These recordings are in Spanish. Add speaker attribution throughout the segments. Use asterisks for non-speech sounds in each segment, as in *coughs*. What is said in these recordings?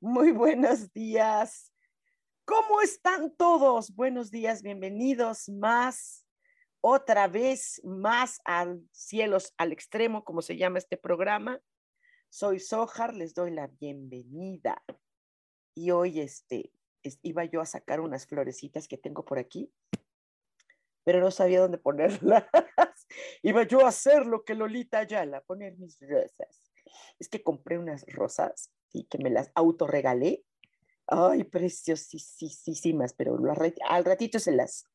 Speaker 1: Muy buenos días. ¿Cómo están todos? Buenos días, bienvenidos más, otra vez más al cielos al extremo, como se llama este programa. Soy Sojar, les doy la bienvenida. Y hoy este, iba yo a sacar unas florecitas que tengo por aquí, pero no sabía dónde ponerlas. *laughs* iba yo a hacer lo que Lolita Ayala, poner mis rosas es que compré unas rosas y que me las autorregalé. Ay, preciosísimas, pero al ratito se las,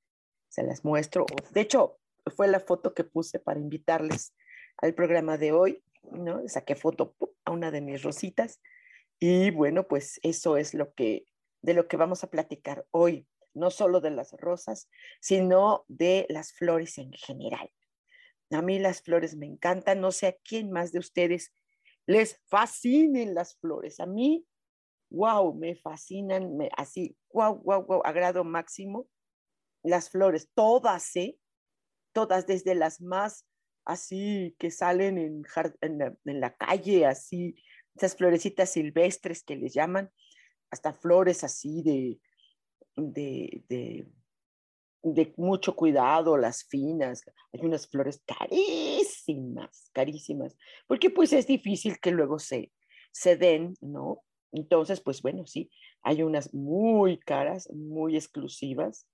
Speaker 1: se las muestro. De hecho, fue la foto que puse para invitarles al programa de hoy, ¿no? Saqué foto a una de mis rositas y bueno, pues eso es lo que, de lo que vamos a platicar hoy, no solo de las rosas, sino de las flores en general. A mí las flores me encantan, no sé a quién más de ustedes les fascinen las flores. A mí, wow, me fascinan, así, wow, wow, wow, agrado máximo las flores, todas, ¿eh? Todas, desde las más así que salen en, la, calle, así, esas florecitas silvestres que les llaman, hasta flores así de de mucho cuidado, las finas, hay unas flores carísimas, carísimas, porque pues es difícil que luego se, se den, ¿no? Entonces, pues bueno, sí, hay unas muy caras, muy exclusivas,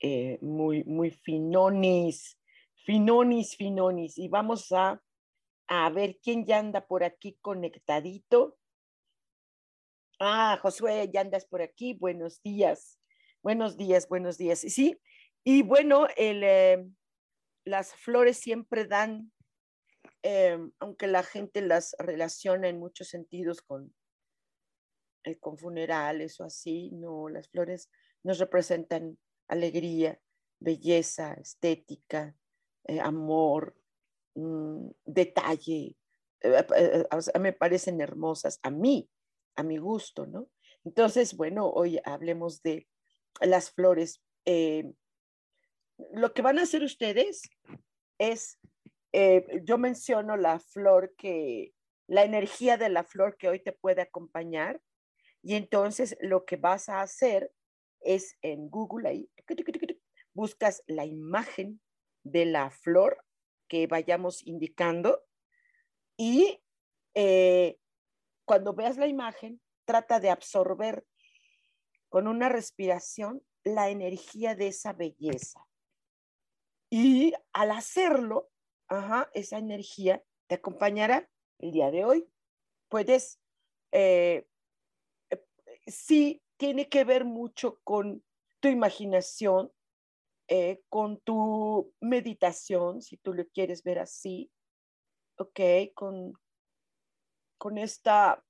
Speaker 1: eh, muy, muy finonis, finonis, finonis, y vamos a, a ver quién ya anda por aquí conectadito. Ah, Josué, ya andas por aquí, buenos días. Buenos días, buenos días. Y sí, y bueno, eh, las flores siempre dan, eh, aunque la gente las relaciona en muchos sentidos con, eh, con funerales o así, no, las flores nos representan alegría, belleza, estética, amor, mm, detalle. me parecen hermosas a mí, a mi gusto, ¿no? Entonces, bueno, hoy hablemos de las flores lo que van a hacer ustedes es, eh, yo menciono la flor que, la energía de la flor que hoy te puede acompañar. Y entonces lo que vas a hacer es en Google ahí, buscas la imagen de la flor que vayamos indicando y eh, cuando veas la imagen, trata de absorber con una respiración la energía de esa belleza. Y al hacerlo, esa energía te acompañará el día de hoy. Puedes, eh, eh, sí, tiene que ver mucho con tu imaginación, eh, con tu meditación, si tú lo quieres ver así, ok, con, con esta,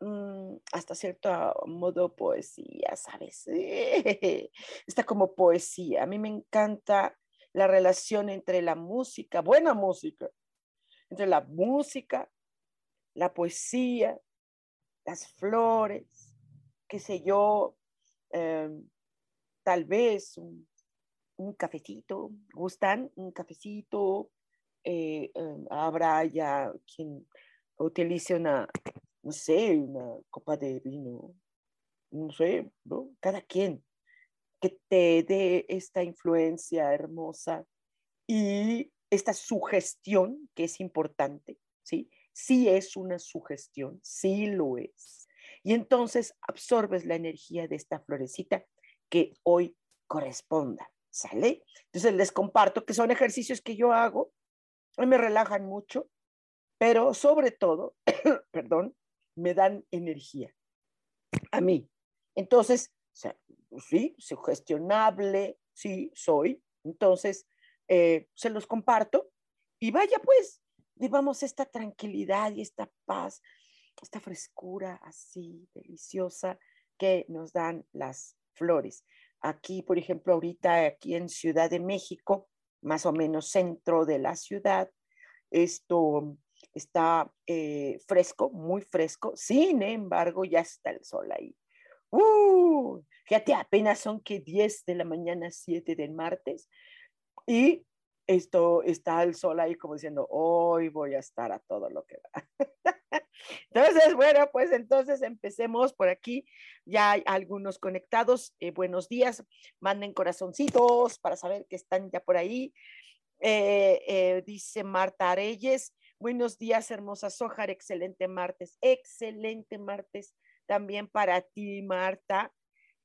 Speaker 1: mm, hasta cierto modo, poesía, ¿sabes? *laughs* Está como poesía. A mí me encanta la relación entre la música, buena música, entre la música, la poesía, las flores, qué sé yo, em, tal vez un, cafecito, ¿gustan? Un cafecito, eh, em, habrá ya quien utilice una, no sé, una copa de vino, no sé, ¿no? Cada quien que te dé esta influencia hermosa y esta sugestión que es importante, ¿sí? Sí es una sugestión, sí lo es. Y entonces absorbes la energía de esta florecita que hoy corresponda, ¿sale? Entonces les comparto que son ejercicios que yo hago, me relajan mucho, pero sobre todo, *coughs* perdón, me dan energía a mí. Entonces, sí, sugestionable, sí, soy. Entonces, eh, se los comparto y vaya pues, vivamos esta tranquilidad y esta paz, esta frescura así deliciosa que nos dan las flores. Aquí, por ejemplo, ahorita aquí en Ciudad de México, más o menos centro de la ciudad, esto está eh, fresco, muy fresco, sin embargo, ya está el sol ahí. ¡Uh! Fíjate, apenas son que 10 de la mañana, 7 del martes, y esto está el sol ahí como diciendo, hoy voy a estar a todo lo que da. *laughs* Entonces, bueno, pues entonces empecemos por aquí. Ya hay algunos conectados. Eh, buenos días. Manden corazoncitos para saber que están ya por ahí. Eh, eh, dice Marta Reyes. Buenos días, hermosa Sojar. Excelente martes. Excelente martes también para ti, Marta.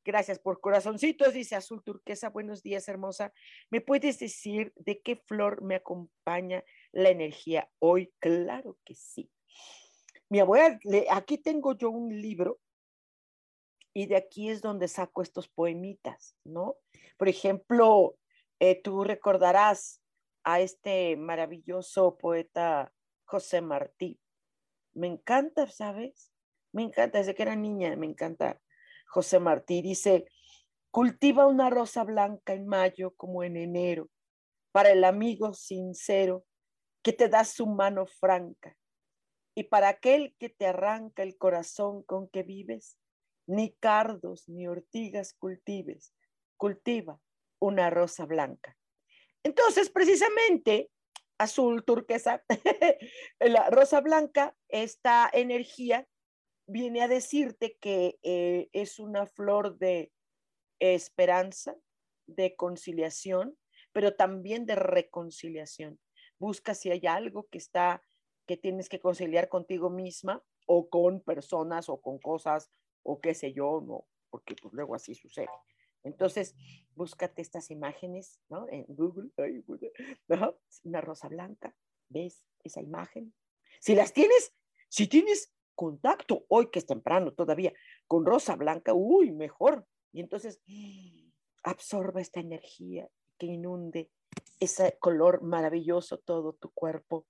Speaker 1: Gracias por corazoncitos, dice Azul Turquesa. Buenos días, hermosa. ¿Me puedes decir de qué flor me acompaña la energía hoy? Claro que sí. Mi abuela, aquí tengo yo un libro y de aquí es donde saco estos poemitas, ¿no? Por ejemplo, eh, tú recordarás a este maravilloso poeta José Martí. Me encanta, ¿sabes? Me encanta, desde que era niña, me encanta José Martí dice, cultiva una rosa blanca en mayo como en enero, para el amigo sincero que te da su mano franca, y para aquel que te arranca el corazón con que vives, ni cardos ni ortigas cultives, cultiva una rosa blanca. Entonces, precisamente, azul turquesa, *laughs* la rosa blanca, esta energía viene a decirte que eh, es una flor de esperanza, de conciliación, pero también de reconciliación. Busca si hay algo que está, que tienes que conciliar contigo misma o con personas o con cosas o qué sé yo, no, porque pues luego así sucede. Entonces, búscate estas imágenes, ¿no? En Google, una rosa blanca, ¿ves esa imagen? Si las tienes, si tienes contacto hoy que es temprano todavía con rosa blanca, uy, mejor. Y entonces absorba esta energía que inunde ese color maravilloso todo tu cuerpo.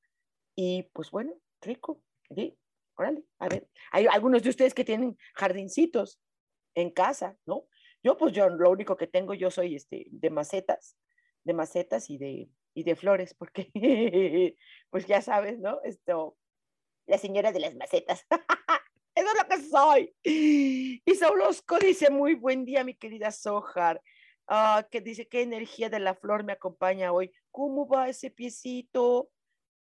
Speaker 1: Y pues bueno, rico, ¿sí? Órale, a ver, hay algunos de ustedes que tienen jardincitos en casa, ¿no? Yo pues yo lo único que tengo yo soy este de macetas, de macetas y de y de flores, porque *laughs* pues ya sabes, ¿no? Esto la señora de las macetas. *laughs* Eso es lo que soy. Y Saulosco dice, muy buen día, mi querida Sojar. Ah, que dice, qué energía de la flor me acompaña hoy. ¿Cómo va ese piecito?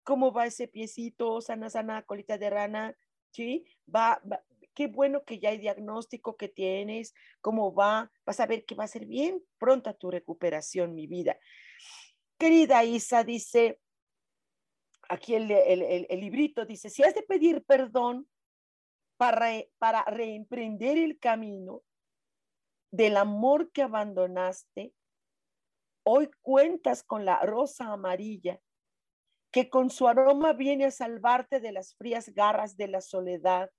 Speaker 1: ¿Cómo va ese piecito? Sana, sana, colita de rana. ¿Sí? Va, va, qué bueno que ya hay diagnóstico que tienes. ¿Cómo va? Vas a ver que va a ser bien pronta tu recuperación, mi vida. Querida Isa, dice, aquí el, el, librito dice, si has de pedir perdón para, para reemprender el camino del amor que abandonaste, hoy cuentas con la rosa amarilla que con su aroma viene a salvarte de las frías garras de la soledad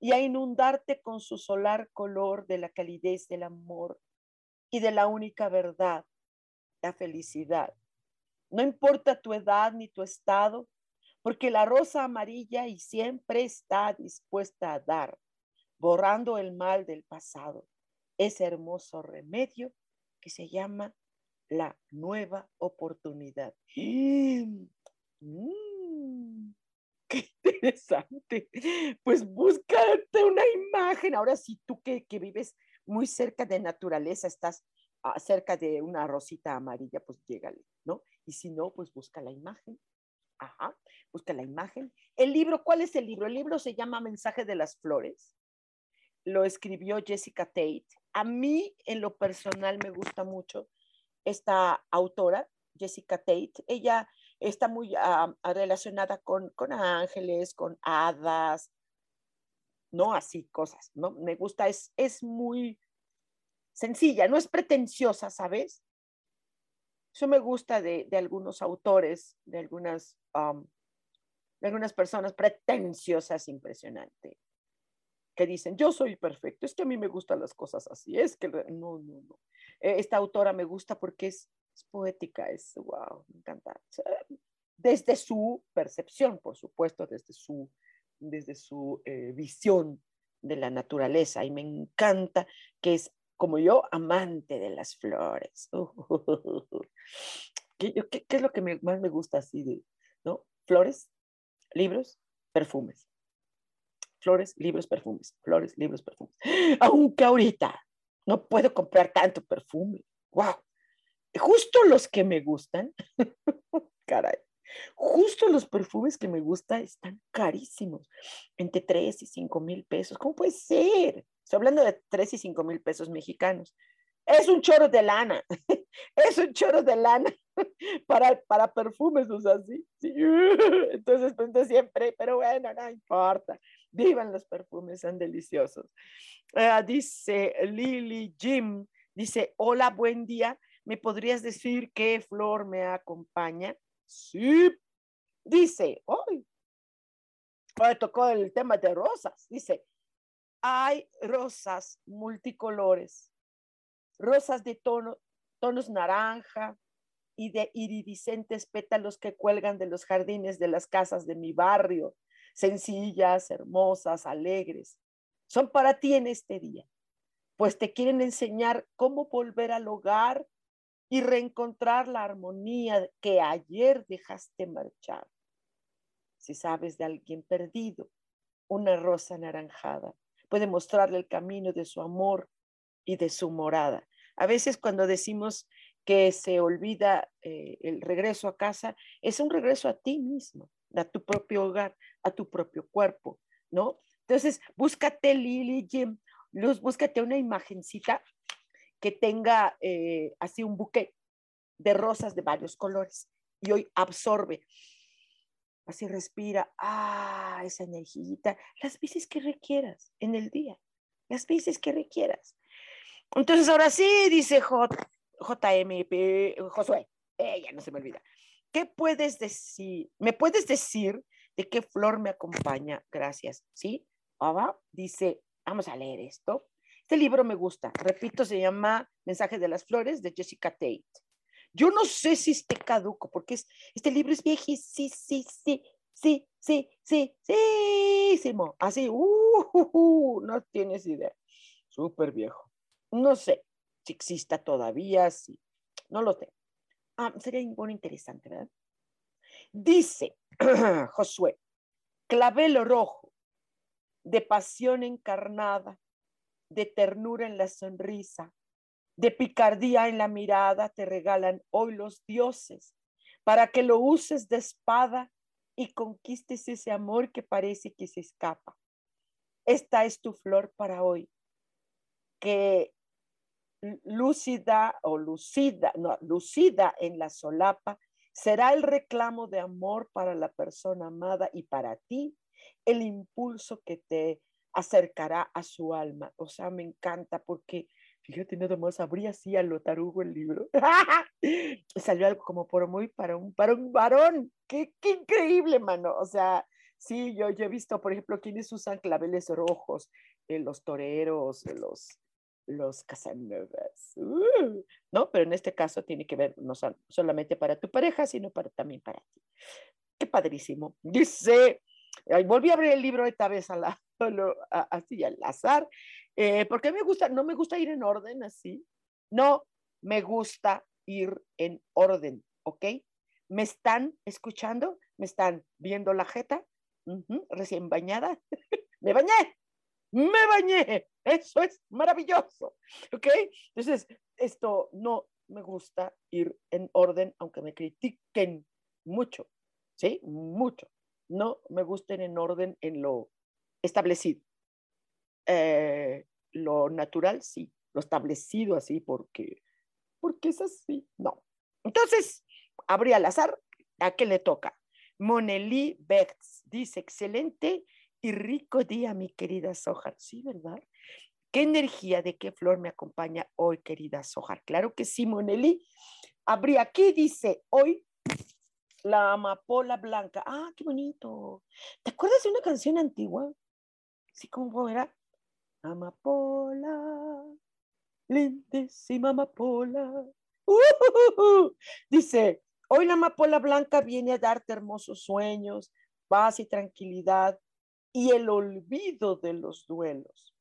Speaker 1: y a inundarte con su solar color de la calidez del amor y de la única verdad, la felicidad. No importa tu edad ni tu estado, porque la rosa amarilla y siempre está dispuesta a dar, borrando el mal del pasado, ese hermoso remedio que se llama la nueva oportunidad. *gasps* Mm, ¡Qué interesante! Pues búscate una imagen. Ahora sí, tú que, que vives muy cerca de naturaleza, estás ah, cerca de una rosita amarilla, pues llégale, ¿no? Y si no, pues busca la imagen. Ajá, busca la imagen. El libro, ¿cuál es el libro? El libro se llama Mensaje de las Flores. Lo escribió Jessica Tate. A mí, en lo personal, me gusta mucho esta autora, Jessica Tate. Ella está muy ah, relacionada con, con ángeles, con hadas, no así cosas, ¿no? Me gusta, es, es muy sencilla, no es pretenciosa, ¿sabes? Eso me gusta de, algunos autores, de algunas, de algunas personas pretenciosas, impresionante, que dicen, yo soy perfecto, es que a mí me gustan las cosas así, es que no, no, no. E, esta autora me gusta porque es, es poética, es, wow, me encanta. Desde su percepción, por supuesto, desde su, desde su eh, visión de la naturaleza, y me encanta que es como yo, amante de las flores. *laughs* ¿Qué, es lo que más me gusta así de, ¿no? Flores, libros, perfumes. Flores, libros, perfumes. Flores, libros, perfumes. *gasps* Aunque ahorita no puedo comprar tanto perfume. ¡Wow! Justo los que me gustan, *laughs* caray, justo los perfumes que me gustan están carísimos, entre 3 y 5 mil pesos. ¿Cómo puede ser? Estoy hablando de 3 y 5 mil pesos mexicanos. Es un choro de lana, *laughs* es un choro de lana *laughs* para, para perfumes, o sea, sí, *laughs* Entonces, pues siempre, pero bueno, no importa. Vivan los perfumes, son deliciosos. Ah, dice Lily Jim, dice, hola, buen día. ¿Me podrías decir qué flor me acompaña? Sí. Dice, hoy, hoy tocó el tema de rosas. Dice, hay rosas multicolores, rosas de tono, tonos naranja y de iridiscentes pétalos que cuelgan de los jardines de las casas de mi barrio, sencillas, hermosas, alegres. Son para ti en este día, pues te quieren enseñar cómo volver al hogar y reencontrar la armonía que ayer dejaste marchar. Si sabes de alguien perdido, una rosa anaranjada puede mostrarle el camino de su amor y de su morada. A veces cuando decimos que se olvida eh, el regreso a casa, es un regreso a ti mismo, a tu propio hogar, a tu propio cuerpo, ¿no? Entonces, búscate, Lily, Jim, Luz, búscate una imagencita que tenga eh, así un buque de rosas de varios colores y hoy absorbe Así respira, ah, esa energía, las veces que requieras en el día, las veces que requieras. Entonces, ahora sí, dice J, JMP, Josué, ella no se me olvida. ¿Qué puedes decir? ¿Me puedes decir de qué flor me acompaña? Gracias. ¿Sí? Ahora dice, vamos a leer esto. Este libro me gusta. Repito, se llama Mensaje de las Flores de Jessica Tate. Yo no sé si esté caduco, porque es, este libro es viejísimo, sí, sí, sí, sí, sí, sí, Así, uh, no tienes idea. Súper viejo. No sé si exista todavía, sí. No lo sé. Ah, sería muy interesante, ¿verdad? Dice *clears throat* Josué, clavel rojo, de pasión encarnada, de ternura en la sonrisa, de picardía en la mirada te regalan hoy los dioses para que lo uses de espada y conquistes ese amor que parece que se escapa. Esta es tu flor para hoy, que lúcida o lucida, no, lucida en la solapa, será el reclamo de amor para la persona amada y para ti el impulso que te acercará a su alma. O sea, me encanta porque Fíjate, nada más abría así a lo el libro. *laughs* Salió algo como por muy para un, para un varón. Qué, qué increíble, mano. O sea, sí, yo, yo he visto, por ejemplo, quienes usan claveles rojos, eh, los toreros, los, los casanovas, uh, ¿no? Pero en este caso tiene que ver no solamente para tu pareja, sino para, también para ti. Qué padrísimo. Dice, volví a abrir el libro esta vez a la, así al azar, eh, porque me gusta, no me gusta ir en orden así, no me gusta ir en orden, ¿ok? ¿Me están escuchando? ¿Me están viendo la jeta? recién bañada. *laughs* me bañé, me bañé, eso es maravilloso, ¿ok? Entonces, esto no me gusta ir en orden, aunque me critiquen mucho, ¿sí? Mucho. No me gusten en orden en lo establecido. Eh, lo natural, sí. Lo establecido así porque, porque es así. No. Entonces, abrí al azar ¿A qué le toca? Monelí Bertz dice, excelente y rico día, mi querida Sojar. Sí, ¿verdad? ¿Qué energía de qué flor me acompaña hoy, querida Sojar? Claro que sí, Monelí. Abrí aquí, dice, hoy la amapola blanca. Ah, qué bonito. ¿Te acuerdas de una canción antigua? Sí, ¿cómo era? Amapola, lindísima amapola. Uh, dice, hoy la amapola blanca viene a darte hermosos sueños, paz y tranquilidad y el olvido de los duelos.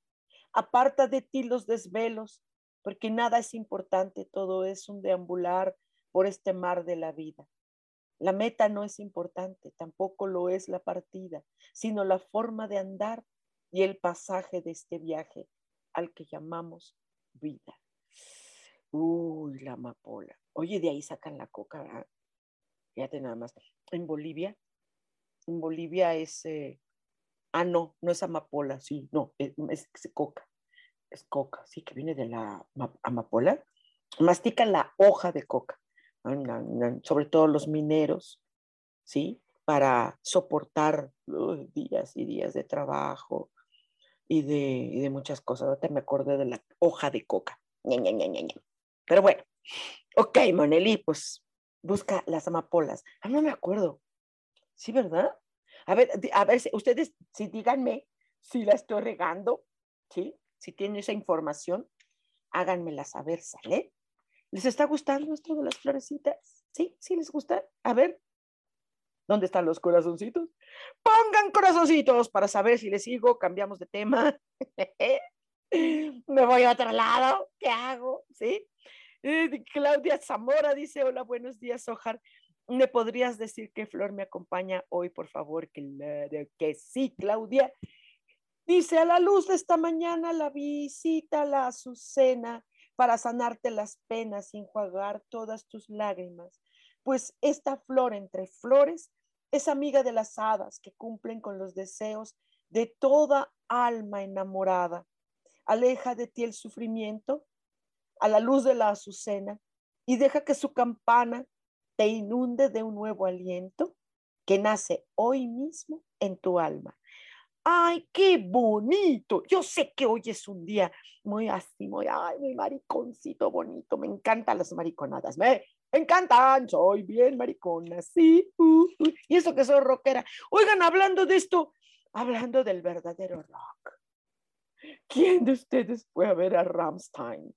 Speaker 1: Aparta de ti los desvelos, porque nada es importante, todo es un deambular por este mar de la vida. La meta no es importante, tampoco lo es la partida, sino la forma de andar y el pasaje de este viaje al que llamamos vida. Uy, la amapola. Oye, de ahí sacan la coca, ¿verdad? Fíjate nada más. En Bolivia, en Bolivia es, eh, ah, no, no es amapola, sí, no, es, coca. Es coca, sí, que viene de la amapola. Mastican la hoja de coca, sobre todo los mineros, ¿sí? Para soportar días y días de trabajo y de, y de muchas cosas. Ahorita me acordé de la hoja de coca. Pero bueno, ok, Maneli, pues busca las amapolas. Ah, no me acuerdo. Sí, ¿verdad? A ver, a ver, ustedes, si díganme si la estoy regando, ¿sí? Si tienen esa información, háganmela saber, ¿sale? ¿Les está gustando esto de las florecitas? ¿Sí? ¿Sí les gusta? A ver, ¿dónde están los corazoncitos? Pongan corazoncitos para saber si les sigo, cambiamos de tema. *laughs* Me voy a otro lado, ¿qué hago? ¿Sí? Claudia Zamora dice, hola, buenos días, Ojar. ¿Me podrías decir qué flor me acompaña hoy, por favor? Que sí, Claudia. Dice, a la luz de esta mañana la visita la azucena para sanarte las penas y enjuagar todas tus lágrimas, pues esta flor entre flores es amiga de las hadas que cumplen con los deseos de toda alma enamorada. Aleja de ti el sufrimiento a la luz de la azucena y deja que su campana te inunde de un nuevo aliento que nace hoy mismo en tu alma. ¡Ay, qué bonito! Yo sé que hoy es un día muy así, muy, ay, muy mariconcito bonito. Me encantan las mariconadas, me encantan, soy bien maricona, sí. Uh, uh. Y eso que soy rockera. Oigan, hablando de esto, hablando del verdadero rock. ¿Quién de ustedes fue a ver a Ramstein?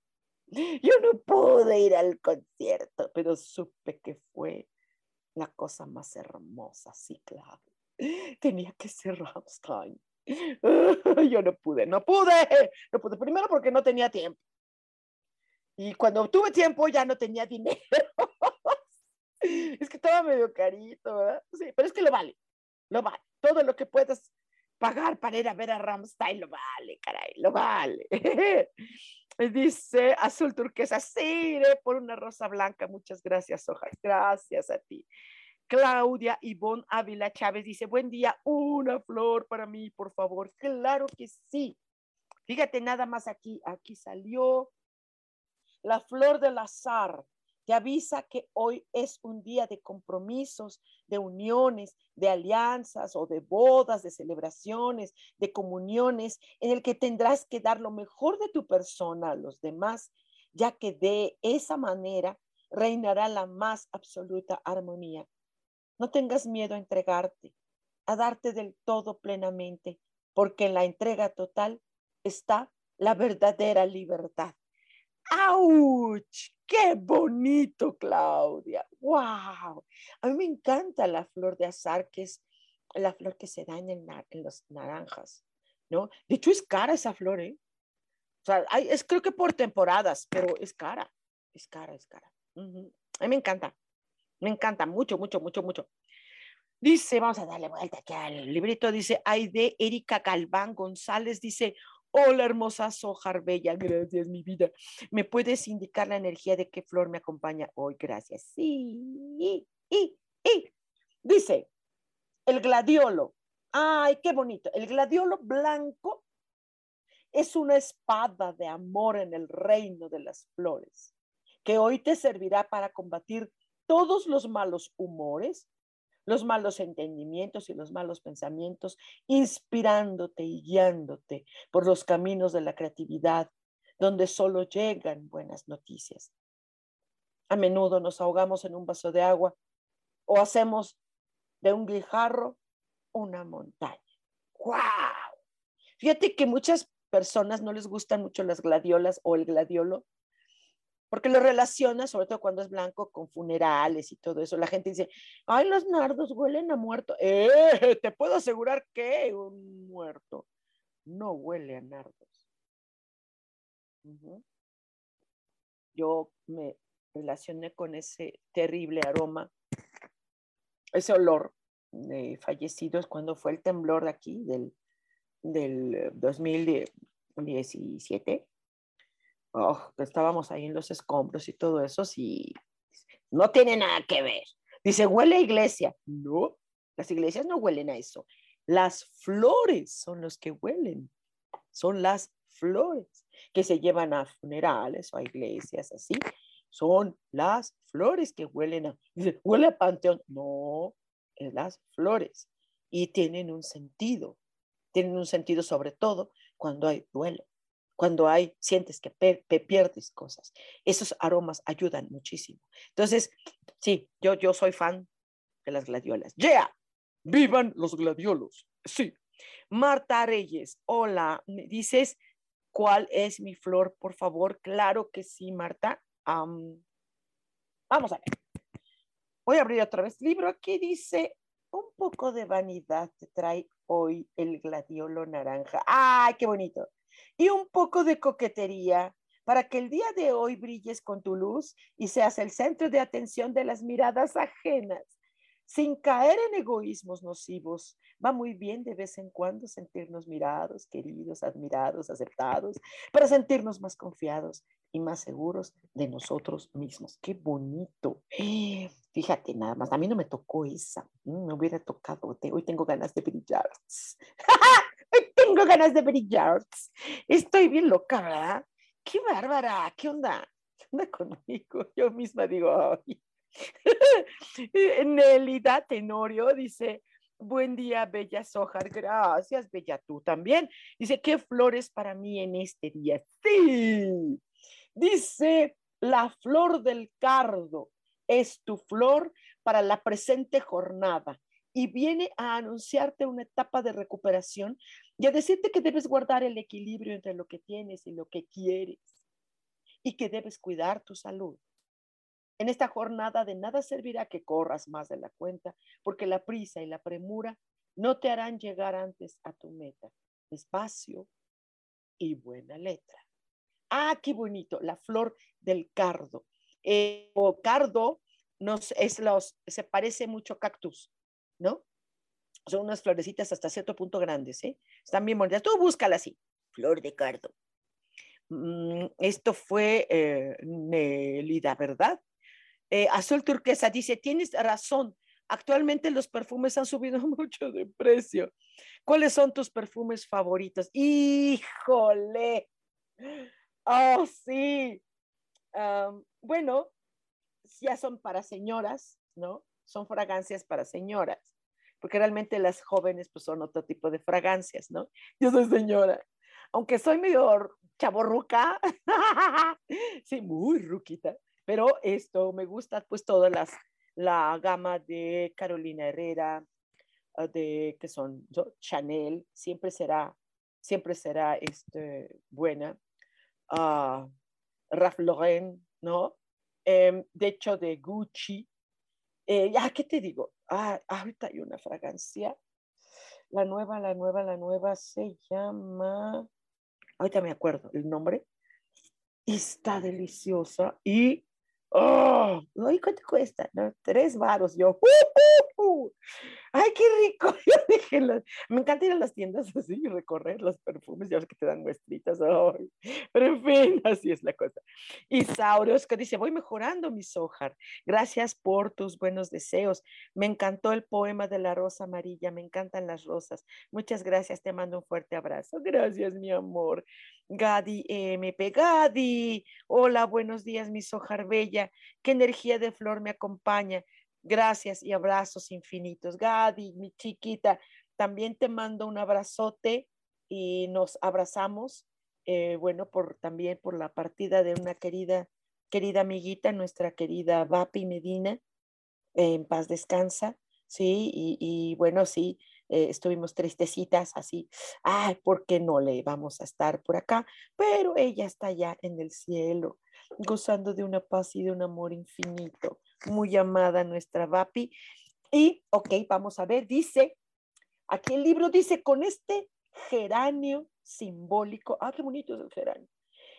Speaker 1: Yo no pude ir al concierto, pero supe que fue la cosa más hermosa, sí, claro. Tenía que ser Ramstein. *laughs* Yo no pude, no pude, no pude. Primero porque no tenía tiempo. Y cuando tuve tiempo ya no tenía dinero. Medio carito, ¿verdad? Sí, pero es que lo vale, lo vale. Todo lo que puedas pagar para ir a ver a Ramstein lo vale, caray, lo vale. *laughs* Dice azul turquesa, sí, por una rosa blanca. Muchas gracias, Hoja. Gracias a ti. Claudia Ivonne Ávila Chávez dice, buen día, una flor para mí, por favor. Claro que sí. Fíjate nada más aquí, aquí salió la flor del azar. Te avisa que hoy es un día de compromisos, de uniones, de alianzas o de bodas, de celebraciones, de comuniones, en el que tendrás que dar lo mejor de tu persona a los demás, ya que de esa manera reinará la más absoluta armonía. No tengas miedo a entregarte, a darte del todo plenamente, porque en la entrega total está la verdadera libertad. ¡Auch! ¡Qué bonito, Claudia! ¡Wow! A mí me encanta la flor de azar, que es la flor que se da en, el, en los naranjas, ¿no? De hecho, es cara esa flor, ¿eh? O sea, es creo que por temporadas, pero es cara, es cara, es cara. A mí me encanta, me encanta mucho, mucho, mucho, mucho. Dice, vamos a darle vuelta aquí al librito, dice Aide Erika Galván González, dice, Hola, hermosa Sojar Bella, gracias, mi vida. ¿Me puedes indicar la energía de qué flor me acompaña hoy? Gracias. Sí, y, y, y. Dice, el gladiolo. Ay, qué bonito. El gladiolo blanco es una espada de amor en el reino de las flores, que hoy te servirá para combatir todos los malos humores, los malos entendimientos y los malos pensamientos, inspirándote y guiándote por los caminos de la creatividad, donde solo llegan buenas noticias. A menudo nos ahogamos en un vaso de agua o hacemos de un guijarro una montaña. ¡Wow! Fíjate que muchas personas no les gustan mucho las gladiolas o el gladiolo, porque lo relaciona, sobre todo cuando es blanco, con funerales y todo eso. La gente dice, ay, los nardos huelen a muerto. Eh, te puedo asegurar que un muerto no huele a nardos. Yo me relacioné con ese terrible aroma, ese olor de fallecidos cuando fue el temblor de aquí, del, del 2017 oh, estábamos ahí en los escombros y todo eso, sí, no tiene nada que ver. Dice, huele a iglesia. No, las iglesias no huelen a eso. Las flores son los que huelen. Son las flores que se llevan a funerales o a iglesias así. Son las flores que huelen a... Dice, huele a panteón. No, es las flores. Y tienen un sentido. Tienen un sentido sobre todo cuando hay duelo cuando hay, sientes que pierdes cosas. Esos aromas ayudan muchísimo. Entonces, sí, yo, yo soy fan de las gladiolas. ¡Yeah! ¡Vivan los gladiolos! Sí. Marta Reyes, hola, me dices cuál es mi flor, por favor. Claro que sí, Marta. vamos a ver. Voy a abrir otra vez el libro. Aquí dice, un poco de vanidad te trae hoy el gladiolo naranja. ¡Ay, qué bonito! Y un poco de coquetería para que el día de hoy brilles con tu luz y seas el centro de atención de las miradas ajenas, sin caer en egoísmos nocivos. Va muy bien de vez en cuando sentirnos mirados, queridos, admirados, aceptados, para sentirnos más confiados y más seguros de nosotros mismos. Qué bonito. *gasps* Fíjate nada más, a mí no me tocó esa, mm, me hubiera tocado, hoy tengo ganas de brillar. *laughs* tengo ganas de brillar. Estoy bien loca, ¿verdad? Qué bárbara, ¿qué onda? ¿Qué onda conmigo? *laughs* Yo misma digo, *laughs* Nelida Tenorio dice, buen día, Bella Sojar, gracias, Bella, tú también. Dice, ¿qué flores para mí en este día? Sí, dice, la flor del cardo es tu flor para la presente jornada y viene a anunciarte una etapa de recuperación y a decirte que debes guardar el equilibrio entre lo que tienes y lo que quieres y que debes cuidar tu salud. En esta jornada de nada servirá que corras más de la cuenta, porque la prisa y la premura no te harán llegar antes a tu meta. Despacio y buena letra. Ah, qué bonito, la flor del cardo. Eh, o cardo nos, es los, se parece mucho a cactus. ¿No? Son unas florecitas hasta cierto punto grandes, ¿eh? Están bien bonitas. Tú búscala así, flor de cardo. Mm, esto fue eh, Nelida, ¿verdad? Eh, Azul Turquesa dice, tienes razón, actualmente los perfumes han subido *laughs* mucho de precio. ¿Cuáles son tus perfumes favoritos? Híjole. Oh, sí. bueno, ya son para señoras, ¿no? Son fragancias para señoras porque realmente las jóvenes pues son otro tipo de fragancias, ¿no? Yo soy señora, aunque soy medio chaborruca, *laughs* sí, muy ruquita, pero esto me gusta pues todas las, la gama de Carolina Herrera, ah, de que son Chanel, siempre será, siempre será este, buena. Uh, Ralph Lauren, ¿no? Em, de hecho, de Gucci. Eh, ¿qué te digo? Ah, ahorita hay una fragancia. La nueva, la nueva, la nueva se llama. Ahorita me acuerdo el nombre. Está deliciosa y. ¡Oh! ¿Cuánto cuesta? Tres varos. Yo. ¡Uh, ¡Ay, qué rico! *laughs* Me encanta ir a las tiendas *laughs* así y recorrer los perfumes, ya los que te dan muestritas. pero en fin, *laughs* así es la cosa. Y Sauros que dice, voy mejorando mi Sojar. Gracias por tus buenos deseos. Me encantó el poema de la rosa amarilla, me encantan las rosas. Muchas gracias, te mando un fuerte abrazo. Gracias, mi amor. Gadi MP, Gadi. Hola, buenos días, mi Sojar Bella. Qué energía de flor me acompaña. Gracias y abrazos infinitos. Gadi, mi chiquita, también te mando un abrazote y nos abrazamos. Eh, bueno, por también por la partida de una querida, querida amiguita, nuestra querida Vapi Medina. en paz descansa, sí, y, bueno, sí, eh, estuvimos tristecitas así, ay, ¿por qué no le vamos a estar por acá? Pero ella está ya en el cielo, gozando de una paz y de un amor infinito muy amada nuestra Vapi. Y, ok, vamos a ver, dice, aquí el libro dice, con este geranio simbólico, ah, qué bonito es el geranio,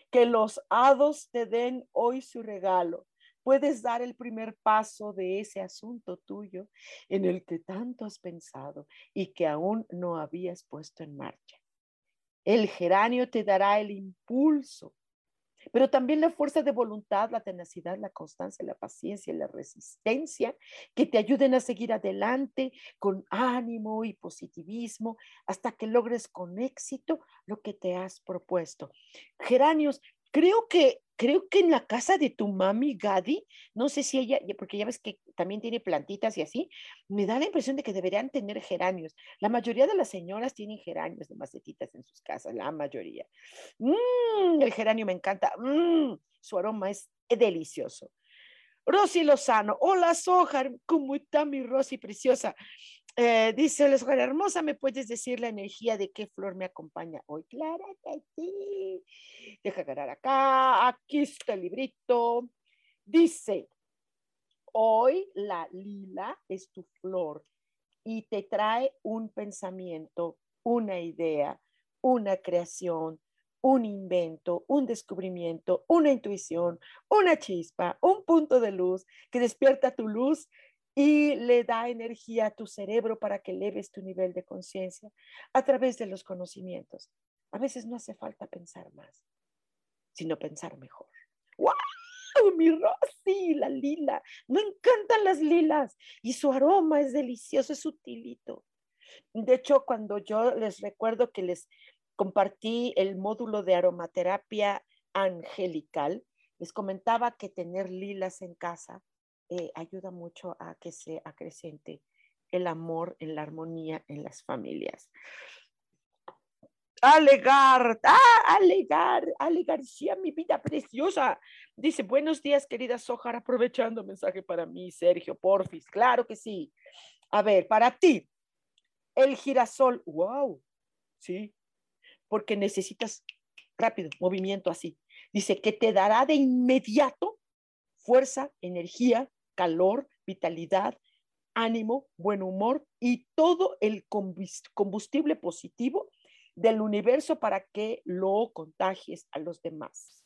Speaker 1: que los hados te den hoy su regalo. Puedes dar el primer paso de ese asunto tuyo en el que tanto has pensado y que aún no habías puesto en marcha. El geranio te dará el impulso pero también la fuerza de voluntad, la tenacidad, la constancia, la paciencia, la resistencia, que te ayuden a seguir adelante con ánimo y positivismo hasta que logres con éxito lo que te has propuesto. Geranios, creo que creo que en la casa de tu mami Gadi, no sé si ella, porque ya ves que también tiene plantitas y así, me da la impresión de que deberían tener geranios. La mayoría de las señoras tienen geranios de macetitas en sus casas, la mayoría. Mm, el geranio me encanta, mm, su aroma es delicioso. Rosy Lozano, hola Sojar, ¿cómo está mi Rosy preciosa? Eh, dice la Sojar hermosa, ¿me puedes decir la energía de qué flor me acompaña hoy? Clara sí. Deja ganar acá, aquí está el librito. Dice, hoy la lila es tu flor y te trae un pensamiento, una idea, una creación, un invento, un descubrimiento, una intuición, una chispa, un punto de luz que despierta tu luz y le da energía a tu cerebro para que eleves tu nivel de conciencia a través de los conocimientos. A veces no hace falta pensar más, sino pensar mejor. ¡Wow! Mi Rosy, la lila. Me encantan las lilas y su aroma es delicioso, es sutilito. De hecho, cuando yo les recuerdo que les compartí el módulo de aromaterapia angelical, les comentaba que tener lilas en casa eh, ayuda mucho a que se acreciente el amor, en la armonía en las familias. Alegar, ah, alegar, alegar, García, mi vida preciosa. Dice, buenos días, querida Sojar, aprovechando mensaje para mí, Sergio Porfis. Claro que sí. A ver, para ti, el girasol, wow, sí, porque necesitas rápido, movimiento así. Dice que te dará de inmediato fuerza, energía, calor, vitalidad, ánimo, buen humor y todo el combustible positivo del universo para que lo contagies a los demás.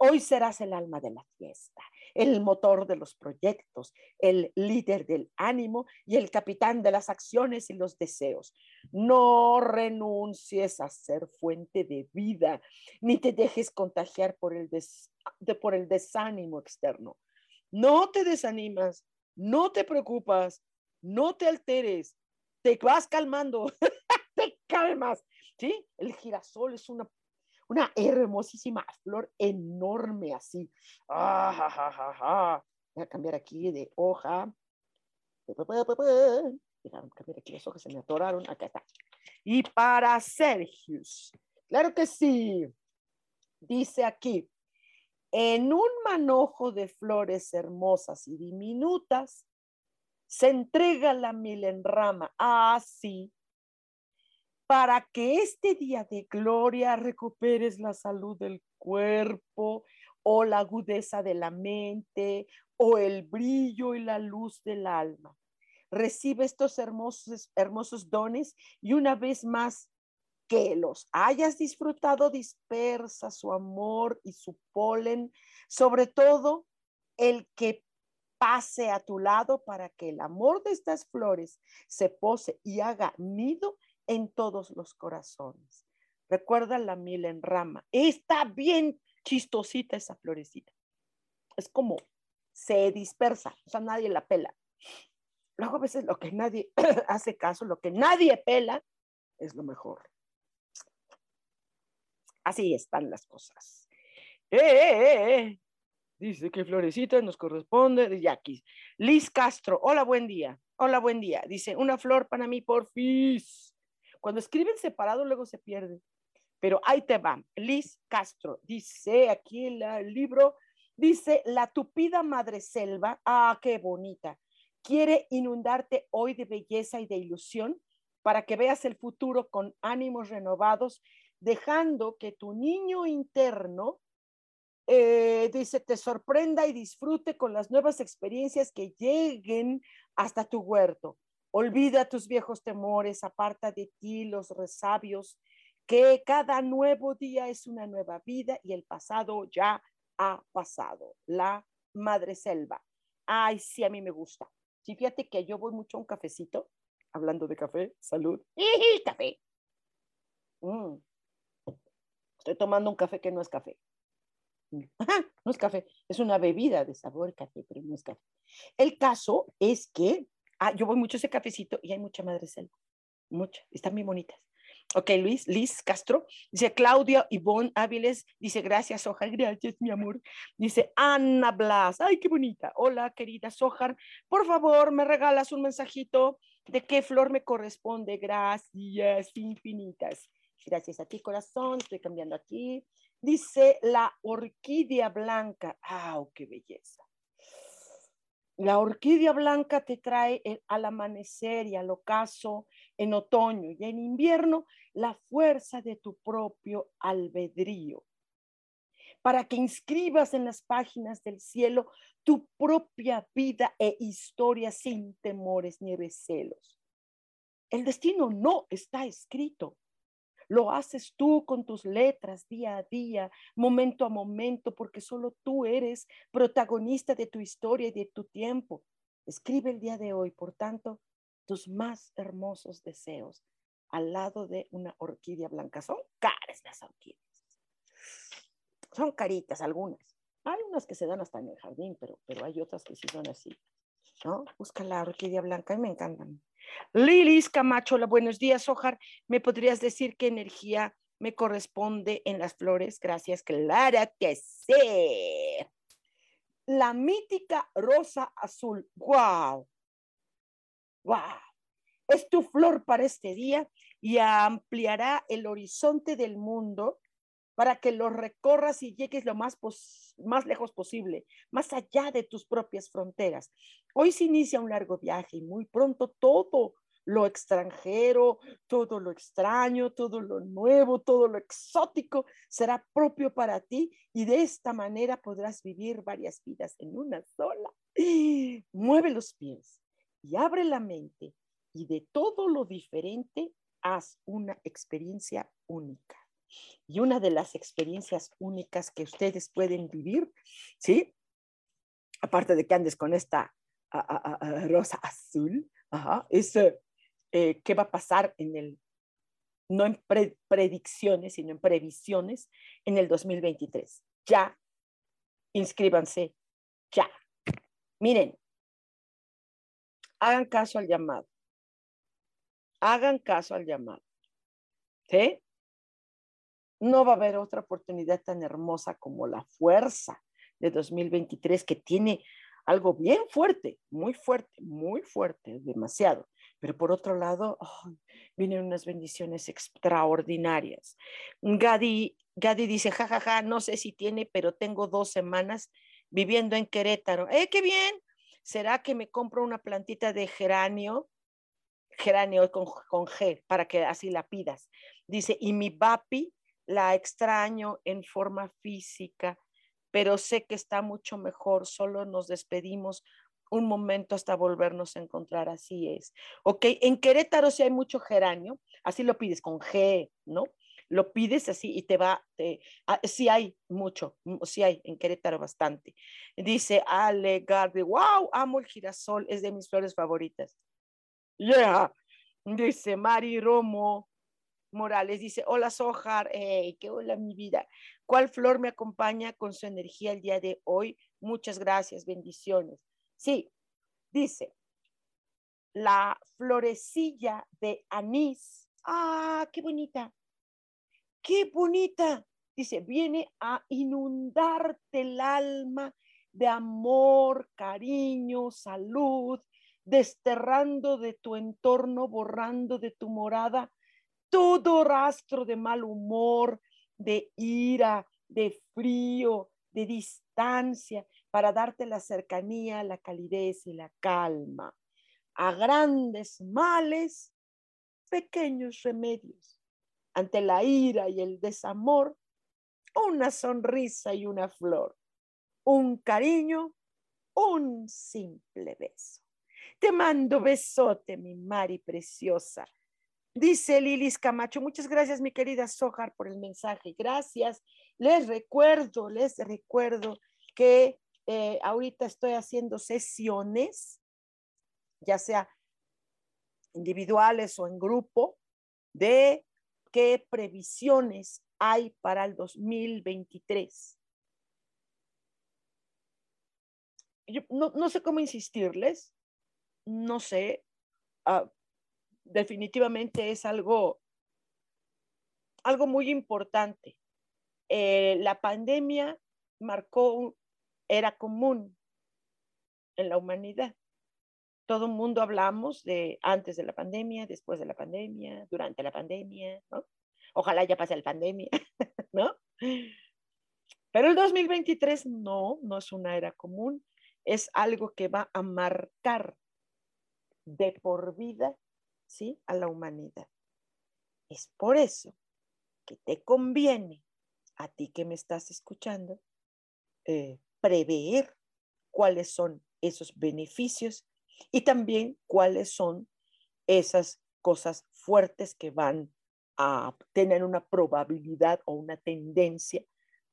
Speaker 1: Hoy serás el alma de la fiesta, el motor de los proyectos, el líder del ánimo y el capitán de las acciones y los deseos. No renuncies a ser fuente de vida, ni te dejes contagiar por el, desánimo externo. No te desanimas, no te preocupas, no te alteres, te vas calmando, *laughs* te calmas. ¿Sí? El girasol es una una hermosísima flor enorme así. Ah, Voy a cambiar aquí de hoja. Cambiar aquí las hojas, se me atoraron. Acá está. Y para Sergius, claro que sí. Dice aquí, en un manojo de flores hermosas y diminutas, se entrega la milenrama así para que este día de gloria recuperes la salud del cuerpo o la agudeza de la mente o el brillo y la luz del alma. Recibe estos hermosos, hermosos dones y una vez más que los hayas disfrutado, dispersa su amor y su polen, sobre todo el que pase a tu lado para que el amor de estas flores se pose y haga nido en todos los corazones. Recuerda la miel en rama. Está bien chistosita esa florecita. Es como se dispersa, o sea, nadie la pela. Luego a veces lo que nadie *clears throat* hace caso, lo que nadie pela, es lo mejor. Así están las cosas. ¡Eh, eh, eh! Dice que Florecita nos corresponde de Yaquis. Liz Castro, hola, buen día. Hola, buen día. Dice, una flor para mí, porfis. Cuando escriben separado, luego se pierde. Pero ahí te va. Liz Castro, dice aquí el libro, dice, la tupida madre selva, ah, qué bonita, quiere inundarte hoy de belleza y de ilusión para que veas el futuro con ánimos renovados, dejando que tu niño interno eh, dice, te sorprenda y disfrute con las nuevas experiencias que lleguen hasta tu huerto. Olvida tus viejos temores, aparta de ti los resabios, que cada nuevo día es una nueva vida y el pasado ya ha pasado. La madre selva. Ay, sí, a mí me gusta. Sí, fíjate que yo voy mucho a un cafecito, hablando de café, salud. ¡Y *laughs* café! Mm. Tomando un café que no es café. *laughs* no es café, es una bebida de sabor café, pero no es café. El caso es que ah, yo voy mucho a ese cafecito y hay mucha madre selva, mucha, están bien bonitas. Ok, Luis, Liz Castro, dice Claudia Ivonne Áviles, dice gracias, Sojar, gracias, mi amor. Dice Ana Blas, ay, qué bonita. Hola, querida Sojar, por favor, me regalas un mensajito de qué flor me corresponde. Gracias infinitas. Gracias a ti, corazón. Estoy cambiando aquí. Dice la orquídea blanca. ¡Ah, qué belleza! La orquídea blanca te trae al amanecer y al ocaso en otoño y en invierno la fuerza de tu propio albedrío para que inscribas en las páginas del cielo tu propia vida e historia sin temores ni recelos. El destino no está escrito, lo haces tú con tus letras día a día, momento a momento, porque solo tú eres protagonista de tu historia y de tu tiempo. Escribe el día de hoy, por tanto, tus más hermosos deseos al lado de una orquídea blanca. Son caras las orquídeas. Son caritas algunas. Hay unas que se dan hasta en el jardín, pero, pero hay otras que sí son así. ¿No? Busca la orquídea blanca y me encantan. Lilis Camacho, buenos días, Ojar. ¿Me podrías decir qué energía me corresponde en las flores? Gracias, Clara que sí. La mítica rosa azul. ¡Wow! ¡Wow! Es tu flor para este día y ampliará el horizonte del mundo para que lo recorras y llegues lo más, más lejos posible, más allá de tus propias fronteras. Hoy se inicia un largo viaje y muy pronto todo lo extranjero, todo lo extraño, todo lo nuevo, todo lo exótico será propio para ti y de esta manera podrás vivir varias vidas en una sola. *gasps* Mueve los pies y abre la mente y de todo lo diferente haz una experiencia única. Y una de las experiencias únicas que ustedes pueden vivir, ¿sí? Aparte de que andes con esta rosa azul, es eh, qué va a pasar en el, no en predicciones, sino en previsiones en el 2023. Ya, inscríbanse, ya. Miren, hagan caso al llamado. Hagan caso al llamado. ¿Sí? No va a haber otra oportunidad tan hermosa como la fuerza de 2023 que tiene algo bien fuerte, muy fuerte, muy fuerte, demasiado. Pero por otro lado, vienen unas bendiciones extraordinarias. Gadi, Gadi dice, jajaja, ja, ja, no sé si tiene, pero tengo dos semanas viviendo en Querétaro. ¡Eh, qué bien! ¿Será que me compro una plantita de geranio? Geranio con, con G, para que así la pidas. Dice, y mi papi la extraño en forma física, pero sé que está mucho mejor, solo nos despedimos un momento hasta volvernos a encontrar, así es. Ok, en Querétaro sí hay mucho geranio, así lo pides con G, ¿no? lo pides así y te va, ah, sí hay mucho, sí hay en Querétaro bastante. Dice Ale Garde, wow, amo el girasol, es de mis flores favoritas. Yeah, dice Mari Romo Morales, dice, hola Sojar, hey, qué hola mi vida. ¿Cuál flor me acompaña con su energía el día de hoy? Muchas gracias, bendiciones. Sí, dice, la florecilla de anís. Ah, qué bonita. Qué bonita. Dice, viene a inundarte el alma de amor, cariño, salud, desterrando de tu entorno, borrando de tu morada todo rastro de mal humor, de ira, de frío, de distancia, para darte la cercanía, la calidez y la calma. A grandes males, pequeños remedios. Ante la ira y el desamor, una sonrisa y una flor. Un cariño, un simple beso. Te mando besote, mi Mari preciosa. Dice Lilis Camacho, muchas gracias, mi querida Sojar, por el mensaje. Gracias. Les recuerdo, les recuerdo que eh, ahorita estoy haciendo sesiones, ya sea individuales o en grupo, de qué previsiones hay para el 2023. Yo no, sé cómo insistirles, no sé, ah, definitivamente es algo, algo muy importante. Eh, la pandemia marcó, era común en la humanidad. Todo el mundo hablamos de antes de la pandemia, después de la pandemia, durante la pandemia. Ojalá ya pase la pandemia, *laughs* ¿no? Pero el 2023 no, no es una era común, es algo que va a marcar de por vida ¿sí? a la humanidad. Es por eso que te conviene a ti que me estás escuchando eh, prever cuáles son esos beneficios y también cuáles son esas cosas fuertes que van a tener una probabilidad o una tendencia